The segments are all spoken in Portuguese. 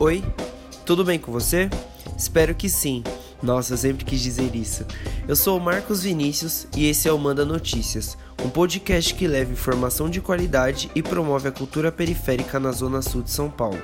Oi, tudo bem com você? Espero que sim. Nossa, eu sempre quis dizer isso. Eu sou o Marcos Vinícius e esse é o Manda Notícias, um podcast que leva informação de qualidade e promove a cultura periférica na Zona Sul de São Paulo.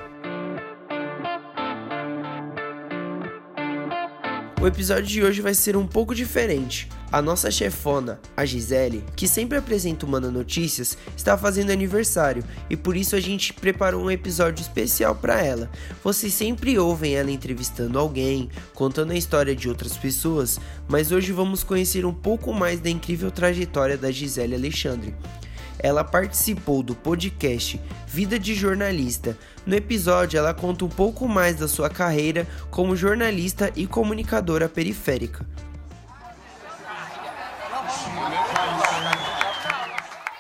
O episódio de hoje vai ser um pouco diferente. A nossa chefona, a Gisele, que sempre apresenta o Manda Notícias, está fazendo aniversário e por isso a gente preparou um episódio especial para ela. Vocês sempre ouvem ela entrevistando alguém, contando a história de outras pessoas, mas hoje vamos conhecer um pouco mais da incrível trajetória da Gisele Alexandre. Ela participou do podcast Vida de Jornalista. No episódio, ela conta um pouco mais da sua carreira como jornalista e comunicadora periférica.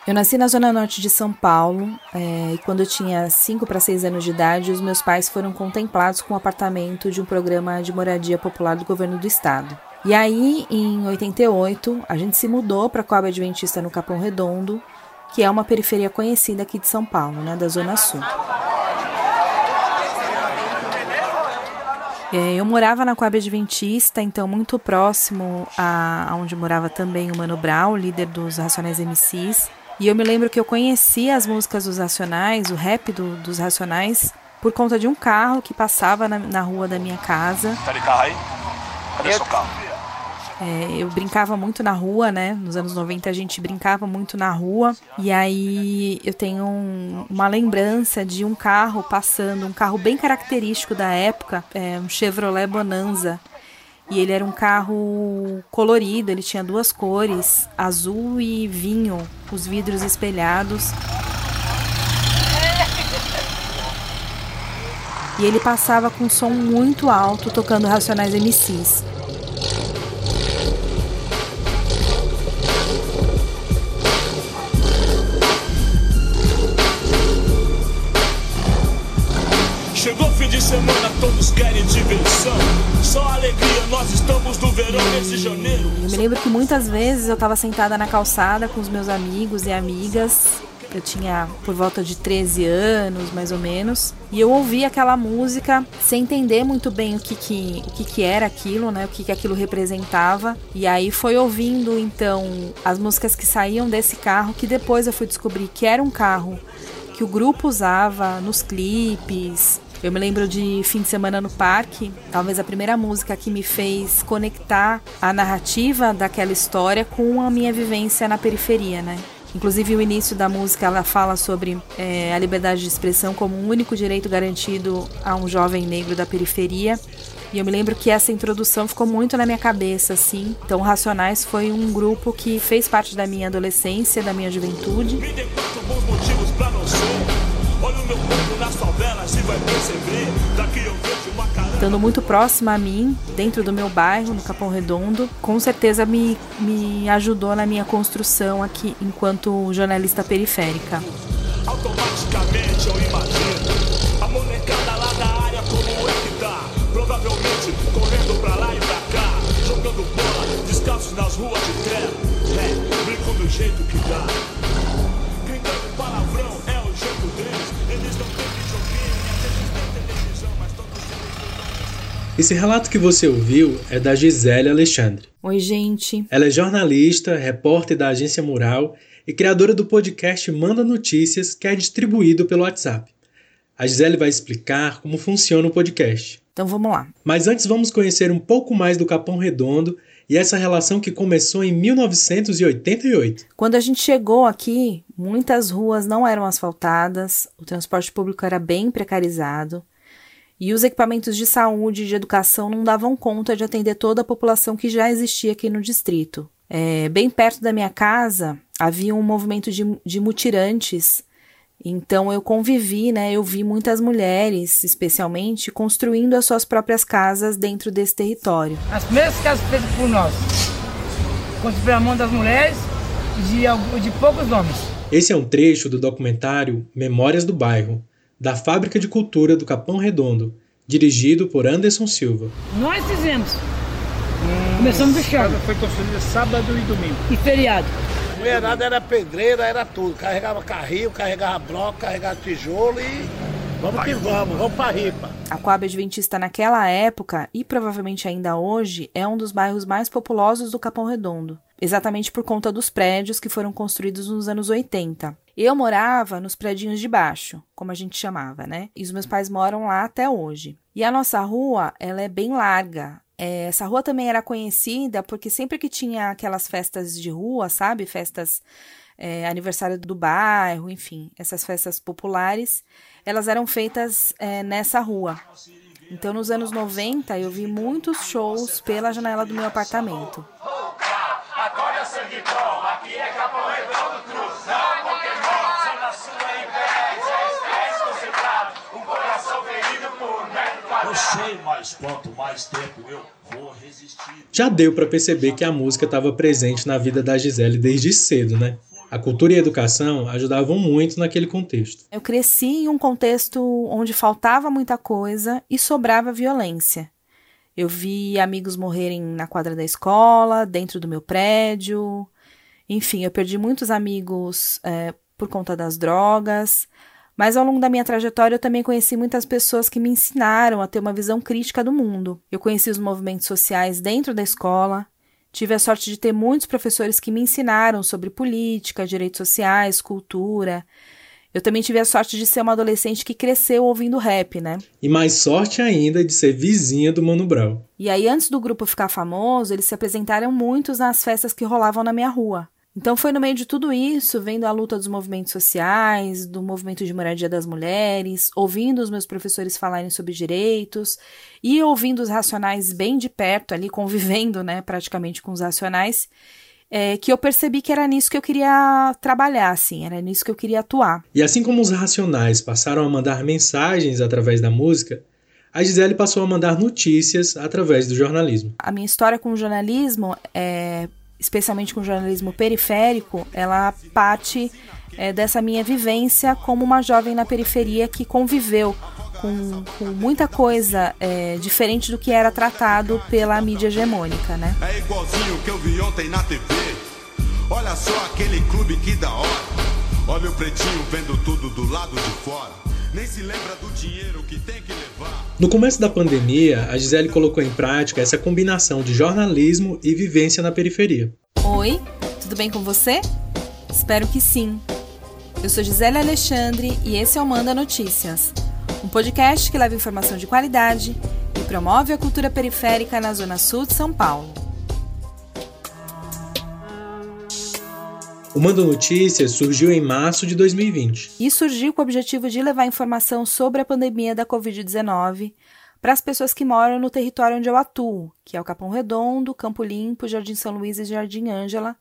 Eu nasci na zona norte de São Paulo é, e quando eu tinha 5 para 6 anos de idade, os meus pais foram contemplados com o um apartamento de um programa de moradia popular do governo do estado. E aí, em 88, a gente se mudou para a Coab Adventista no Capão Redondo que é uma periferia conhecida aqui de São Paulo, né, da Zona Sul. É, eu morava na Coab Adventista, então muito próximo a, a onde morava também o Mano Brown, líder dos Racionais MCs. E eu me lembro que eu conhecia as músicas dos Racionais, o rap do, dos Racionais, por conta de um carro que passava na, na rua da minha casa. Tá de carro aí? Cadê eu, seu carro? É, eu brincava muito na rua, né? Nos anos 90 a gente brincava muito na rua. E aí eu tenho um, uma lembrança de um carro passando, um carro bem característico da época, é, um Chevrolet Bonanza. E ele era um carro colorido, ele tinha duas cores, azul e vinho, os vidros espelhados. E ele passava com um som muito alto, tocando Racionais MCs. Todos querem diversão. Só alegria, nós estamos no verão nesse janeiro. Eu me lembro que muitas vezes eu estava sentada na calçada com os meus amigos e amigas. Eu tinha por volta de 13 anos, mais ou menos. E eu ouvia aquela música sem entender muito bem o que, que, o que, que era aquilo, né? O que, que aquilo representava. E aí foi ouvindo, então, as músicas que saíam desse carro, que depois eu fui descobrir que era um carro que o grupo usava nos clipes, eu me lembro de fim de semana no parque, talvez a primeira música que me fez conectar a narrativa daquela história com a minha vivência na periferia, né? Inclusive, o início da música ela fala sobre é, a liberdade de expressão como um único direito garantido a um jovem negro da periferia. E eu me lembro que essa introdução ficou muito na minha cabeça, assim. Então, Racionais foi um grupo que fez parte da minha adolescência, da minha juventude. Me dê quatro bons motivos pra não ser Olha o meu e vai perceber. Daqui eu vejo uma caramba. Estando muito próxima a mim, dentro do meu bairro, no Capão Redondo, com certeza me, me ajudou na minha construção aqui enquanto jornalista periférica. Automaticamente eu imagino a molecada lá da área como é que tá. Provavelmente correndo pra lá e pra cá, jogando bola, descalços nas ruas de terra. É, brinco do jeito que dá. Gritando palavrão, é o jeito deles. Esse relato que você ouviu é da Gisele Alexandre. Oi, gente. Ela é jornalista, repórter da agência Mural e criadora do podcast Manda Notícias, que é distribuído pelo WhatsApp. A Gisele vai explicar como funciona o podcast. Então vamos lá. Mas antes vamos conhecer um pouco mais do Capão Redondo e essa relação que começou em 1988. Quando a gente chegou aqui, muitas ruas não eram asfaltadas, o transporte público era bem precarizado e os equipamentos de saúde e de educação não davam conta de atender toda a população que já existia aqui no distrito. É, bem perto da minha casa havia um movimento de, de mutirantes então eu convivi, né? Eu vi muitas mulheres, especialmente, construindo as suas próprias casas dentro desse território. As primeiras casas feitas por nós, construídas pela mão das mulheres e de, de poucos homens. Esse é um trecho do documentário Memórias do Bairro, da Fábrica de Cultura do Capão Redondo, dirigido por Anderson Silva. Nós fizemos. Hum, Começamos do chão. Foi construída sábado e domingo. E feriado mulherada era pedreira, era tudo. Carregava carrinho, carregava bloco, carregava tijolo e Vamos que vamos, vamos pra ripa. A Coab Adventista naquela época, e provavelmente ainda hoje, é um dos bairros mais populosos do Capão Redondo. Exatamente por conta dos prédios que foram construídos nos anos 80. Eu morava nos prédios de baixo, como a gente chamava, né? E os meus pais moram lá até hoje. E a nossa rua, ela é bem larga. É, essa rua também era conhecida porque sempre que tinha aquelas festas de rua, sabe? Festas é, aniversário do bairro, enfim, essas festas populares, elas eram feitas é, nessa rua. Então, nos anos 90, eu vi muitos shows pela janela do meu apartamento. Mas quanto mais tempo eu vou resistir. Já deu para perceber que a música estava presente na vida da Gisele desde cedo, né? A cultura e a educação ajudavam muito naquele contexto. Eu cresci em um contexto onde faltava muita coisa e sobrava violência. Eu vi amigos morrerem na quadra da escola, dentro do meu prédio. Enfim, eu perdi muitos amigos é, por conta das drogas. Mas ao longo da minha trajetória eu também conheci muitas pessoas que me ensinaram a ter uma visão crítica do mundo. Eu conheci os movimentos sociais dentro da escola, Tive a sorte de ter muitos professores que me ensinaram sobre política, direitos sociais, cultura. Eu também tive a sorte de ser uma adolescente que cresceu ouvindo rap, né? E mais sorte ainda de ser vizinha do Mano Brown. E aí, antes do grupo ficar famoso, eles se apresentaram muitos nas festas que rolavam na minha rua. Então foi no meio de tudo isso, vendo a luta dos movimentos sociais, do movimento de moradia das mulheres, ouvindo os meus professores falarem sobre direitos e ouvindo os racionais bem de perto, ali convivendo, né, praticamente com os racionais, é, que eu percebi que era nisso que eu queria trabalhar, assim, era nisso que eu queria atuar. E assim como os racionais passaram a mandar mensagens através da música, a Gisele passou a mandar notícias através do jornalismo. A minha história com o jornalismo é especialmente com jornalismo periférico, ela parte é, dessa minha vivência como uma jovem na periferia que conviveu com, com muita coisa é, diferente do que era tratado pela mídia hegemônica, né? É igualzinho que eu vi ontem na TV. Olha só aquele clube que da hora. Olha o pretinho vendo tudo do lado de fora nem se lembra do dinheiro que tem que levar. No começo da pandemia, a Gisele colocou em prática essa combinação de jornalismo e vivência na periferia. Oi, tudo bem com você? Espero que sim. Eu sou Gisele Alexandre e esse é o Manda Notícias, um podcast que leva informação de qualidade e promove a cultura periférica na Zona Sul de São Paulo. O Manda Notícias surgiu em março de 2020. E surgiu com o objetivo de levar informação sobre a pandemia da Covid-19 para as pessoas que moram no território onde eu atuo, que é o Capão Redondo, Campo Limpo, Jardim São Luís e Jardim Ângela,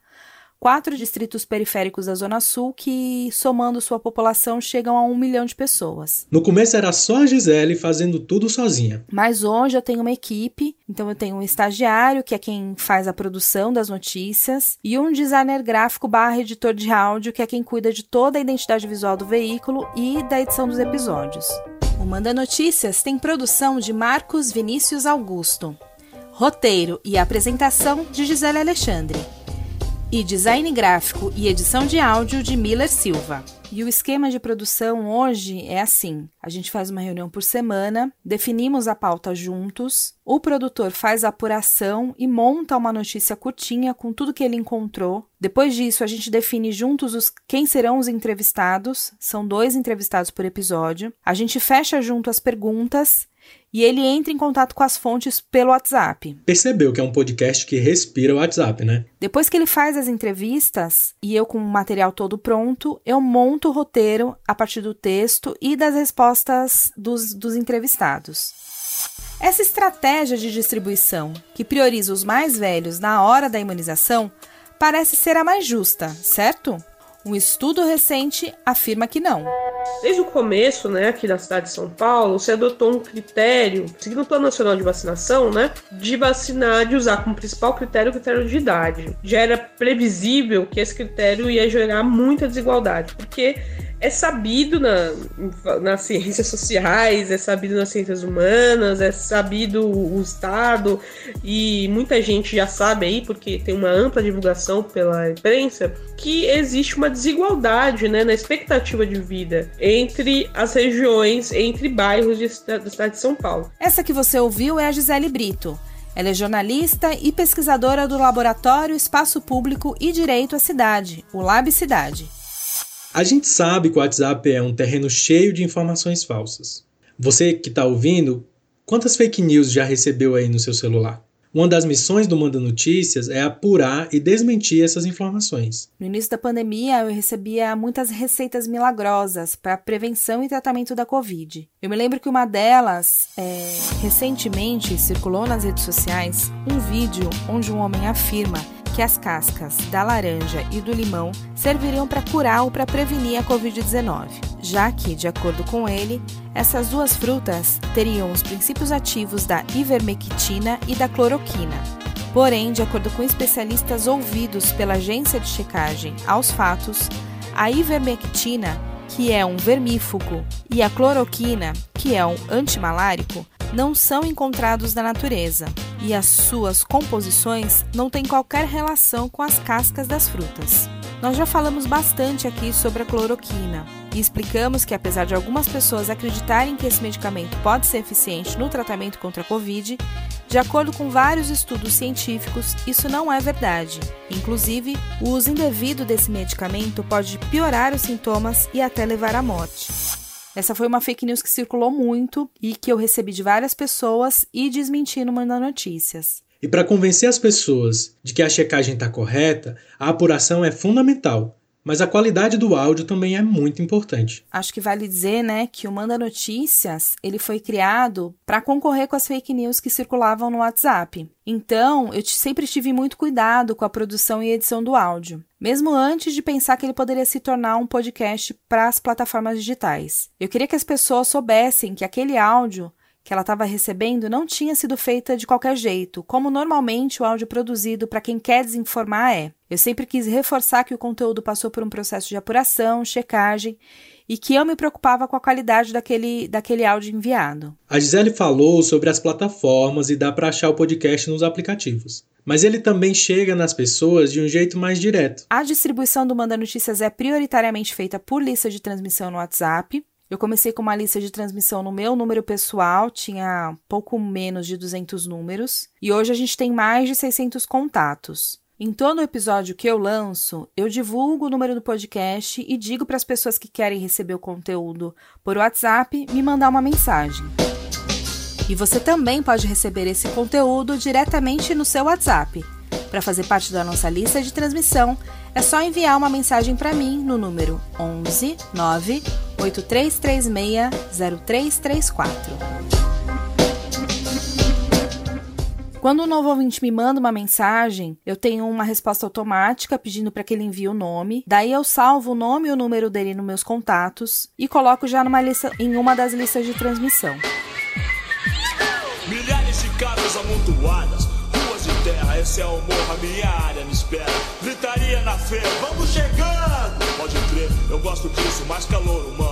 quatro distritos periféricos da Zona Sul que, somando sua população, chegam a um milhão de pessoas. No começo era só a Gisele fazendo tudo sozinha. Mas hoje eu tenho uma equipe, então eu tenho um estagiário, que é quem faz a produção das notícias, e um designer gráfico barra editor de áudio, que é quem cuida de toda a identidade visual do veículo e da edição dos episódios. O Manda Notícias tem produção de Marcos Vinícius Augusto. Roteiro e apresentação de Gisele Alexandre e design gráfico e edição de áudio de Miller Silva. E o esquema de produção hoje é assim: a gente faz uma reunião por semana, definimos a pauta juntos, o produtor faz a apuração e monta uma notícia curtinha com tudo que ele encontrou. Depois disso, a gente define juntos os, quem serão os entrevistados, são dois entrevistados por episódio. A gente fecha junto as perguntas e ele entra em contato com as fontes pelo WhatsApp. Percebeu que é um podcast que respira o WhatsApp, né? Depois que ele faz as entrevistas e eu com o material todo pronto, eu monto o roteiro a partir do texto e das respostas dos, dos entrevistados. Essa estratégia de distribuição, que prioriza os mais velhos na hora da imunização, parece ser a mais justa, certo? Um estudo recente afirma que não. Desde o começo, né, aqui na cidade de São Paulo, se adotou um critério, seguindo o Plano Nacional de Vacinação, né, de vacinar, de usar como principal critério o critério de idade. Já era previsível que esse critério ia gerar muita desigualdade, porque é sabido na, nas ciências sociais, é sabido nas ciências humanas, é sabido o Estado, e muita gente já sabe aí, porque tem uma ampla divulgação pela imprensa, que existe uma desigualdade né, na expectativa de vida entre as regiões, entre bairros de, do estado de São Paulo. Essa que você ouviu é a Gisele Brito. Ela é jornalista e pesquisadora do Laboratório Espaço Público e Direito à Cidade, o Lab Cidade. A gente sabe que o WhatsApp é um terreno cheio de informações falsas. Você que está ouvindo, quantas fake news já recebeu aí no seu celular? Uma das missões do Manda Notícias é apurar e desmentir essas informações. No início da pandemia, eu recebia muitas receitas milagrosas para prevenção e tratamento da Covid. Eu me lembro que uma delas, é, recentemente, circulou nas redes sociais um vídeo onde um homem afirma que as cascas da laranja e do limão serviriam para curar ou para prevenir a Covid-19, já que, de acordo com ele, essas duas frutas teriam os princípios ativos da ivermectina e da cloroquina. Porém, de acordo com especialistas ouvidos pela agência de checagem aos fatos, a ivermectina, que é um vermífugo, e a cloroquina, que é um antimalárico, não são encontrados na natureza e as suas composições não têm qualquer relação com as cascas das frutas. Nós já falamos bastante aqui sobre a cloroquina e explicamos que, apesar de algumas pessoas acreditarem que esse medicamento pode ser eficiente no tratamento contra a Covid, de acordo com vários estudos científicos, isso não é verdade. Inclusive, o uso indevido desse medicamento pode piorar os sintomas e até levar à morte. Essa foi uma fake news que circulou muito e que eu recebi de várias pessoas e desmenti no Manda Notícias. E para convencer as pessoas de que a checagem está correta, a apuração é fundamental. Mas a qualidade do áudio também é muito importante. Acho que vale dizer, né, que o Manda Notícias, ele foi criado para concorrer com as fake news que circulavam no WhatsApp. Então, eu sempre tive muito cuidado com a produção e edição do áudio, mesmo antes de pensar que ele poderia se tornar um podcast para as plataformas digitais. Eu queria que as pessoas soubessem que aquele áudio que ela estava recebendo não tinha sido feita de qualquer jeito, como normalmente o áudio produzido para quem quer desinformar é. Eu sempre quis reforçar que o conteúdo passou por um processo de apuração, checagem e que eu me preocupava com a qualidade daquele, daquele áudio enviado. A Gisele falou sobre as plataformas e dá para achar o podcast nos aplicativos. Mas ele também chega nas pessoas de um jeito mais direto. A distribuição do Manda Notícias é prioritariamente feita por lista de transmissão no WhatsApp. Eu comecei com uma lista de transmissão no meu número pessoal, tinha pouco menos de 200 números, e hoje a gente tem mais de 600 contatos. Em todo episódio que eu lanço, eu divulgo o número do podcast e digo para as pessoas que querem receber o conteúdo por WhatsApp me mandar uma mensagem. E você também pode receber esse conteúdo diretamente no seu WhatsApp. Para fazer parte da nossa lista de transmissão, é só enviar uma mensagem para mim no número 11 9 8336 0334. Quando um novo ouvinte me manda uma mensagem, eu tenho uma resposta automática pedindo para que ele envie o nome. Daí eu salvo o nome e o número dele nos meus contatos e coloco já numa lista, em uma das listas de transmissão. Milhares de casas amontoadas, ruas de terra, esse é o morro, a minha área me espera. Gritaria na feira, vamos chegando! Pode crer, eu gosto disso, mais calor humano.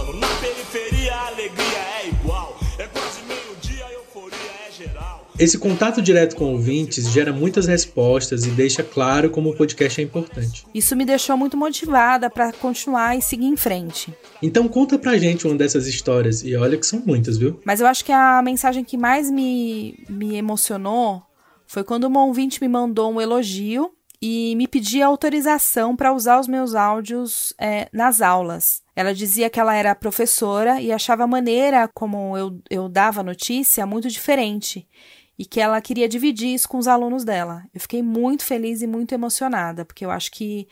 Esse contato direto com ouvintes gera muitas respostas e deixa claro como o podcast é importante. Isso me deixou muito motivada para continuar e seguir em frente. Então conta pra gente uma dessas histórias e olha que são muitas, viu? Mas eu acho que a mensagem que mais me, me emocionou foi quando uma ouvinte me mandou um elogio e me pedia autorização para usar os meus áudios é, nas aulas. Ela dizia que ela era professora e achava a maneira como eu, eu dava notícia muito diferente e que ela queria dividir isso com os alunos dela. Eu fiquei muito feliz e muito emocionada, porque eu acho que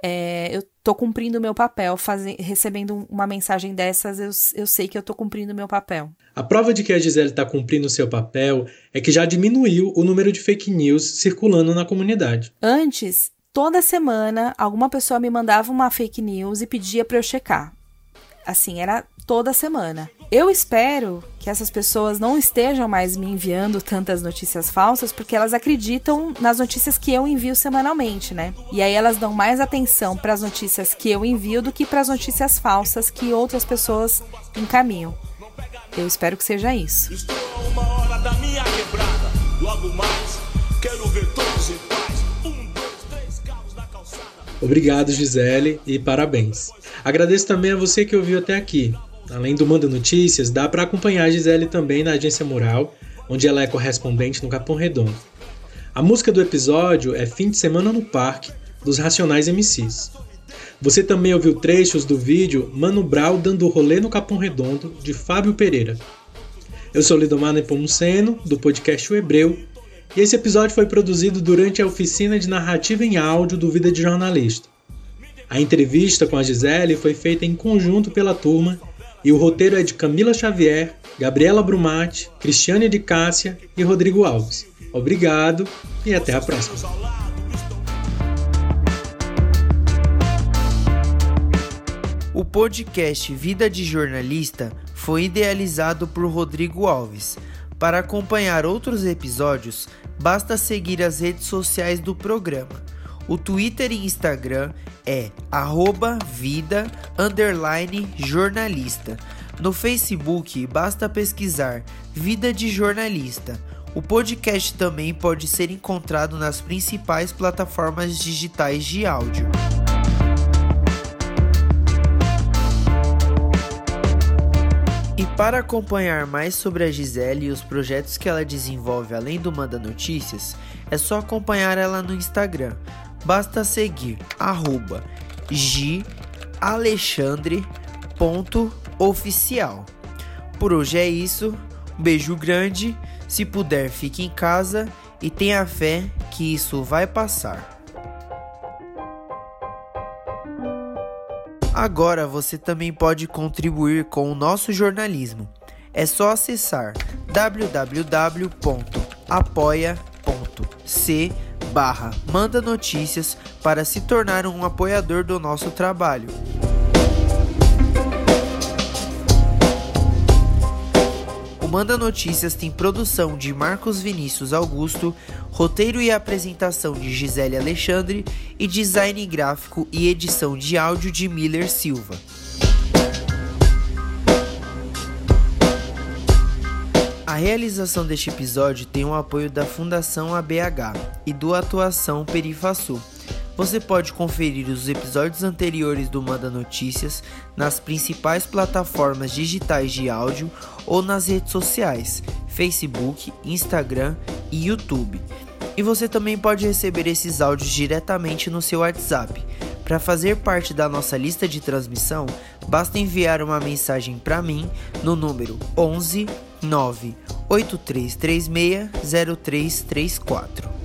é, eu tô cumprindo o meu papel, fazendo, recebendo uma mensagem dessas, eu, eu sei que eu tô cumprindo o meu papel. A prova de que a Gisele está cumprindo o seu papel é que já diminuiu o número de fake news circulando na comunidade. Antes, toda semana, alguma pessoa me mandava uma fake news e pedia para eu checar. Assim, era toda semana. Eu espero que essas pessoas não estejam mais me enviando tantas notícias falsas, porque elas acreditam nas notícias que eu envio semanalmente, né? E aí elas dão mais atenção para as notícias que eu envio do que para as notícias falsas que outras pessoas encaminham. Eu espero que seja isso. Estou uma hora da minha quebrada. Logo mais, Obrigado, Gisele, e parabéns. Agradeço também a você que ouviu até aqui. Além do Manda Notícias, dá para acompanhar a Gisele também na Agência Mural, onde ela é correspondente no Capão Redondo. A música do episódio é Fim de Semana no Parque, dos Racionais MCs. Você também ouviu trechos do vídeo Mano Brau dando rolê no Capão Redondo, de Fábio Pereira. Eu sou Lidomar Nepomuceno, do podcast O Hebreu, e esse episódio foi produzido durante a oficina de narrativa em áudio do Vida de Jornalista. A entrevista com a Gisele foi feita em conjunto pela turma e o roteiro é de Camila Xavier, Gabriela Brumati, Cristiane de Cássia e Rodrigo Alves. Obrigado e até a próxima. O podcast Vida de Jornalista foi idealizado por Rodrigo Alves. Para acompanhar outros episódios, basta seguir as redes sociais do programa. O Twitter e Instagram é arroba vida jornalista. No Facebook, basta pesquisar Vida de Jornalista. O podcast também pode ser encontrado nas principais plataformas digitais de áudio. Para acompanhar mais sobre a Gisele e os projetos que ela desenvolve além do Manda Notícias, é só acompanhar ela no Instagram. Basta seguir arroba gialexandre.oficial. Por hoje é isso, um beijo grande, se puder fique em casa e tenha fé que isso vai passar. Agora você também pode contribuir com o nosso jornalismo. É só acessar www.apoia.c barra Manda Notícias para se tornar um apoiador do nosso trabalho. O Manda Notícias tem produção de Marcos Vinícius Augusto, roteiro e apresentação de Gisele Alexandre e design gráfico e edição de áudio de Miller Silva. A realização deste episódio tem o apoio da Fundação ABH e do Atuação Perifasul. Você pode conferir os episódios anteriores do Manda Notícias nas principais plataformas digitais de áudio ou nas redes sociais, Facebook, Instagram e YouTube. E você também pode receber esses áudios diretamente no seu WhatsApp. Para fazer parte da nossa lista de transmissão, basta enviar uma mensagem para mim no número 11 98336 0334.